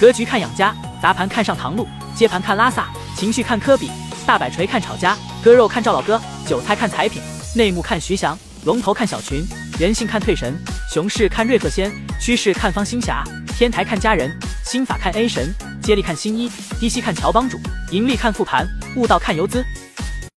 格局看养家，砸盘看上唐路，接盘看拉萨，情绪看科比，大摆锤看炒家，割肉看赵老哥，韭菜看彩品，内幕看徐翔，龙头看小群，人性看退神，熊市看瑞鹤仙，趋势看方星侠，天台看家人，心法看 A 神，接力看新一，低吸看乔帮主，盈利看复盘，悟道看游资。